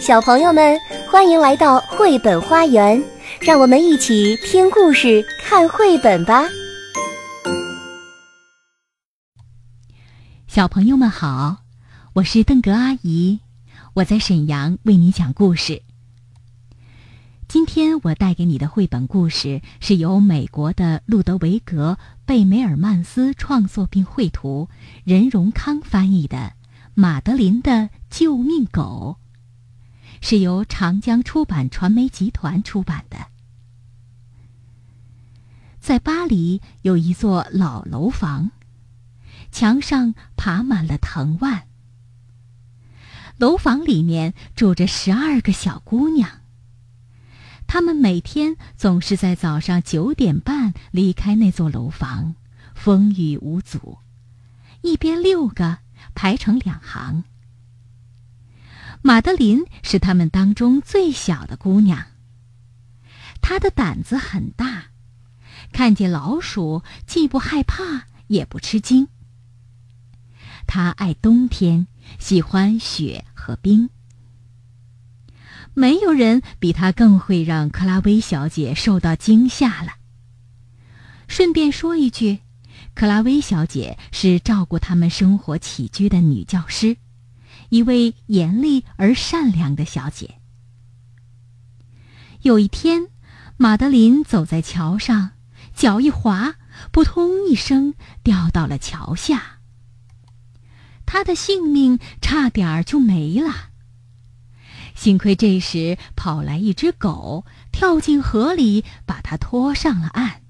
小朋友们，欢迎来到绘本花园，让我们一起听故事、看绘本吧。小朋友们好，我是邓格阿姨，我在沈阳为你讲故事。今天我带给你的绘本故事是由美国的路德维格·贝梅尔曼斯创作并绘图，任荣康翻译的《马德琳的救命狗》。是由长江出版传媒集团出版的。在巴黎有一座老楼房，墙上爬满了藤蔓。楼房里面住着十二个小姑娘。她们每天总是在早上九点半离开那座楼房，风雨无阻，一边六个排成两行。马德琳是他们当中最小的姑娘。她的胆子很大，看见老鼠既不害怕也不吃惊。她爱冬天，喜欢雪和冰。没有人比她更会让克拉薇小姐受到惊吓了。顺便说一句，克拉薇小姐是照顾他们生活起居的女教师。一位严厉而善良的小姐。有一天，马德琳走在桥上，脚一滑，扑通一声掉到了桥下。她的性命差点儿就没了。幸亏这时跑来一只狗，跳进河里，把她拖上了岸。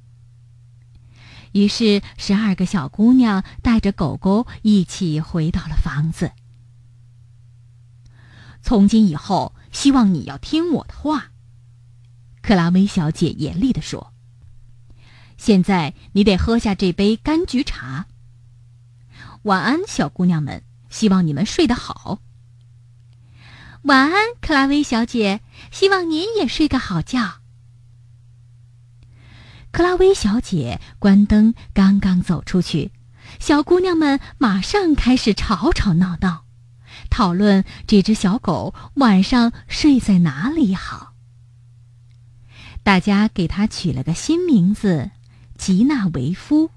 于是，十二个小姑娘带着狗狗一起回到了房子。从今以后，希望你要听我的话。”克拉薇小姐严厉地说。“现在你得喝下这杯柑橘茶。晚安，小姑娘们，希望你们睡得好。”“晚安，克拉薇小姐，希望您也睡个好觉。”克拉薇小姐关灯刚刚走出去，小姑娘们马上开始吵吵闹闹。讨论这只小狗晚上睡在哪里好。大家给它取了个新名字——吉纳维夫。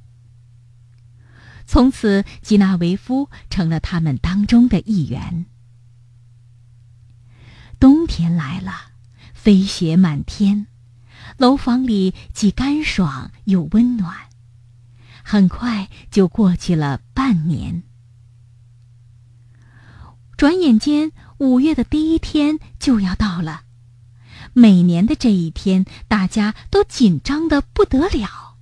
从此，吉纳维夫成了他们当中的一员。冬天来了，飞雪满天，楼房里既干爽又温暖。很快就过去了半年。转眼间，五月的第一天就要到了。每年的这一天，大家都紧张的不得了，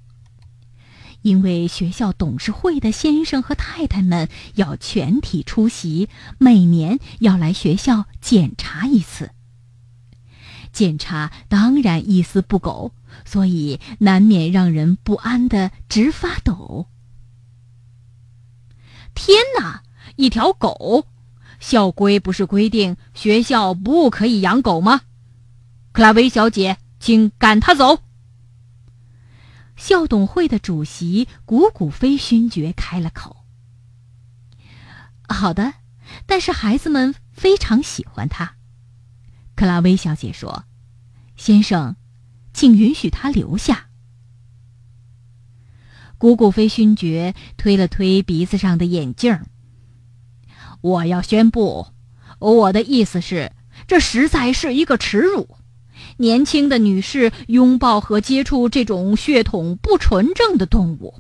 因为学校董事会的先生和太太们要全体出席，每年要来学校检查一次。检查当然一丝不苟，所以难免让人不安的直发抖。天哪，一条狗！校规不是规定学校不可以养狗吗？克拉维小姐，请赶他走。校董会的主席古古飞勋爵开了口：“好的，但是孩子们非常喜欢他。”克拉维小姐说：“先生，请允许他留下。”古古飞勋爵推了推鼻子上的眼镜。我要宣布，我的意思是，这实在是一个耻辱。年轻的女士拥抱和接触这种血统不纯正的动物。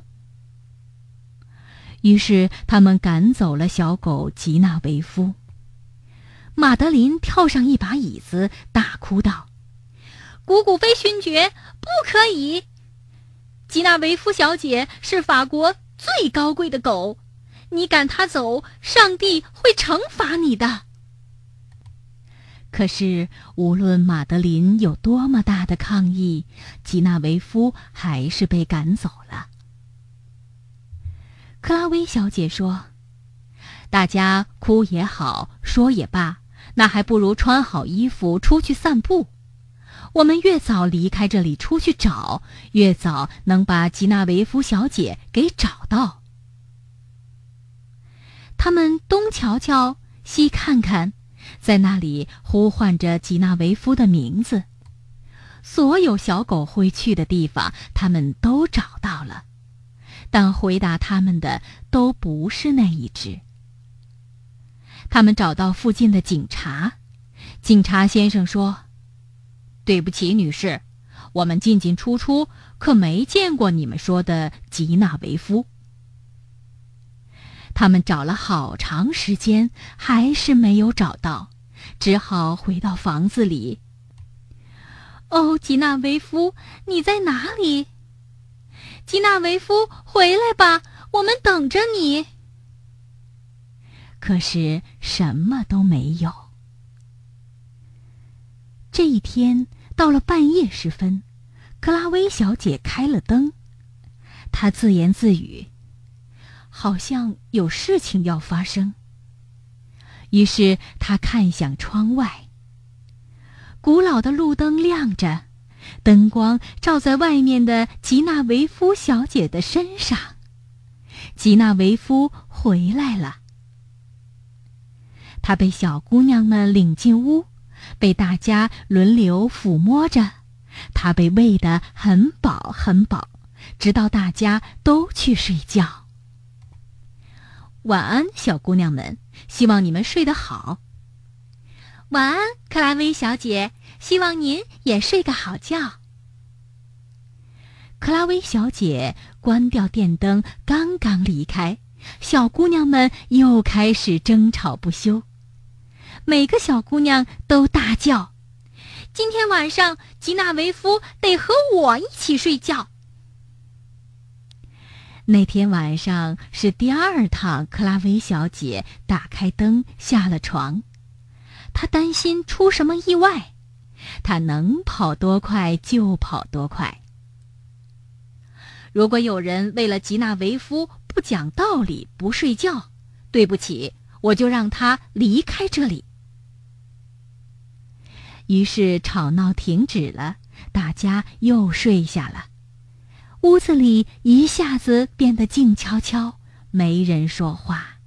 于是他们赶走了小狗吉纳维夫。马德琳跳上一把椅子，大哭道：“古古飞勋爵，不可以！吉纳维夫小姐是法国最高贵的狗。”你赶他走，上帝会惩罚你的。可是，无论马德琳有多么大的抗议，吉纳维夫还是被赶走了。克拉薇小姐说：“大家哭也好，说也罢，那还不如穿好衣服出去散步。我们越早离开这里出去找，越早能把吉纳维夫小姐给找到。”他们东瞧瞧，西看看，在那里呼唤着吉纳维夫的名字。所有小狗会去的地方，他们都找到了，但回答他们的都不是那一只。他们找到附近的警察，警察先生说：“对不起，女士，我们进进出出，可没见过你们说的吉纳维夫。”他们找了好长时间，还是没有找到，只好回到房子里。哦，吉纳维夫，你在哪里？吉纳维夫，回来吧，我们等着你。可是什么都没有。这一天到了半夜时分，克拉薇小姐开了灯，她自言自语。好像有事情要发生。于是他看向窗外。古老的路灯亮着，灯光照在外面的吉纳维夫小姐的身上。吉纳维夫回来了。他被小姑娘们领进屋，被大家轮流抚摸着。他被喂得很饱很饱，直到大家都去睡觉。晚安，小姑娘们，希望你们睡得好。晚安，克拉薇小姐，希望您也睡个好觉。克拉薇小姐关掉电灯，刚刚离开，小姑娘们又开始争吵不休。每个小姑娘都大叫：“今天晚上吉娜维夫得和我一起睡觉。”那天晚上是第二趟，克拉薇小姐打开灯下了床，她担心出什么意外，她能跑多快就跑多快。如果有人为了吉纳维夫不讲道理不睡觉，对不起，我就让他离开这里。于是吵闹停止了，大家又睡下了。屋子里一下子变得静悄悄，没人说话。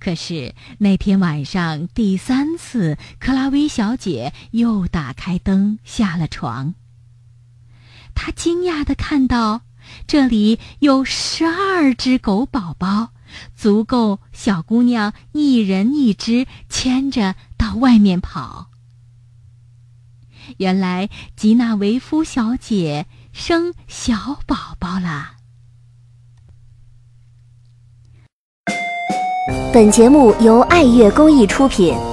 可是那天晚上第三次，克拉薇小姐又打开灯下了床。她惊讶的看到，这里有十二只狗宝宝，足够小姑娘一人一只牵着到外面跑。原来吉娜维夫小姐生小宝宝了。本节目由爱乐公益出品。